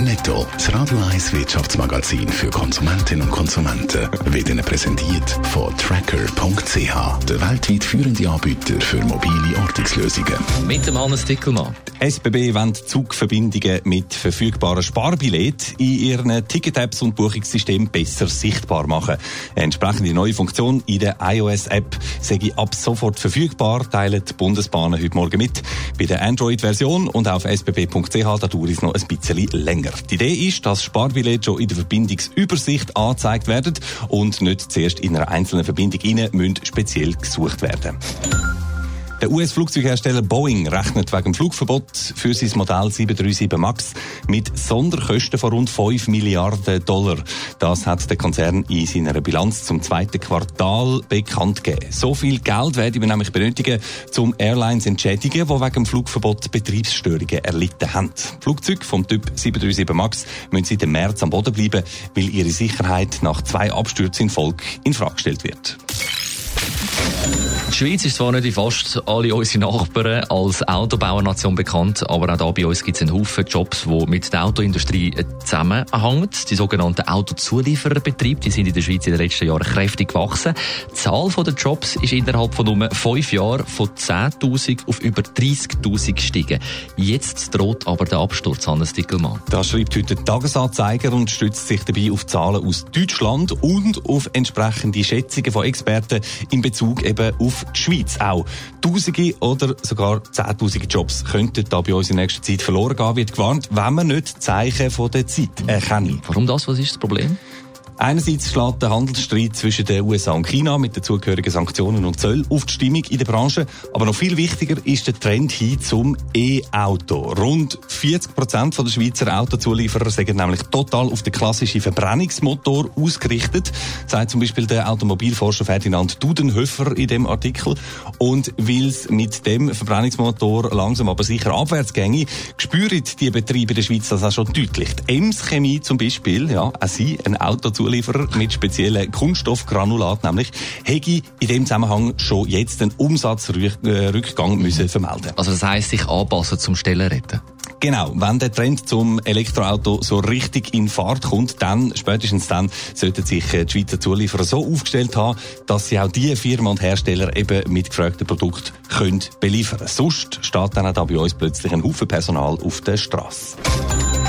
Netto, das Radio 1 Wirtschaftsmagazin für Konsumentinnen und Konsumenten, wird Ihnen präsentiert von Tracker.ch, der weltweit führende Anbieter für mobile Ortungslösungen. Mit dem Hannes Dickelmann. SBB wendet Zugverbindungen mit verfügbaren Sparbillett in ihren Ticket-Apps und Buchungssystemen besser sichtbar machen. Eine entsprechende neue Funktion in der iOS-App sei ab sofort verfügbar, teilen die Bundesbahnen heute Morgen mit. Bei der Android-Version und auf sbb.ch da dauert es noch ein bisschen länger. Die Idee ist, dass Sparbillette schon in der Verbindungsübersicht angezeigt werden und nicht zuerst in einer einzelnen Verbindung rein speziell gesucht werden. Der US-Flugzeughersteller Boeing rechnet wegen Flugverbot für sein Modell 737 MAX mit Sonderkosten von rund 5 Milliarden Dollar. Das hat der Konzern in seiner Bilanz zum zweiten Quartal bekannt gegeben. So viel Geld werden wir nämlich benötigen, um Airlines entschädigen, die wegen Flugverbot Betriebsstörungen erlitten haben. Flugzeuge vom Typ 737 MAX müssen seit dem März am Boden bleiben, weil ihre Sicherheit nach zwei Abstürzen in Folge in Frage gestellt wird. Die Schweiz ist zwar nicht wie fast alle unsere Nachbarn als Autobauernation bekannt, aber auch da bei uns gibt es einen Haufen Jobs, die mit der Autoindustrie zusammenhängen. Die sogenannten Autozuliefererbetriebe, die sind in der Schweiz in den letzten Jahren kräftig gewachsen. Die Zahl der Jobs ist innerhalb von nur fünf Jahren von 10.000 auf über 30.000 gestiegen. Jetzt droht aber der Absturz, Hannes Dickelmann. Das schreibt heute der Tagesanzeiger und stützt sich dabei auf Zahlen aus Deutschland und auf entsprechende Schätzungen von Experten in Bezug eben auf die Schweiz auch. Tausende oder sogar Zehntausende Jobs könnten da bei uns in nächster Zeit verloren gehen, wird gewarnt, wenn man nicht Zeichen von der Zeit erkennen. Warum das? Was ist das Problem? Einerseits schlägt der Handelsstreit zwischen den USA und China mit den zugehörigen Sanktionen und Zöll auf die Stimmung in der Branche. Aber noch viel wichtiger ist der Trend hin zum E-Auto. Rund 40 Prozent der Schweizer Autozulieferer sind nämlich total auf den klassischen Verbrennungsmotor ausgerichtet, sagt zum Beispiel der Automobilforscher Ferdinand Dudenhöfer in dem Artikel. Und weil es mit dem Verbrennungsmotor langsam aber sicher abwärts ginge, spüren die Betriebe der Schweiz das auch schon deutlich. Die Ems Chemie zum Beispiel, ja, auch sie, ein Autozulieferer, Zulieferer mit speziellen Kunststoffgranulat, nämlich hätte in dem Zusammenhang schon jetzt einen Umsatzrückgang müssen vermelden. Also das heisst, sich anpassen zum Stellenretten? Genau, wenn der Trend zum Elektroauto so richtig in Fahrt kommt, dann, spätestens dann, sollten sich äh, die Schweizer Zulieferer so aufgestellt haben, dass sie auch die Firmen und Hersteller eben mit gefragten Produkten können beliefern. Sonst steht dann auch da bei uns plötzlich ein Haufen Personal auf der Straße.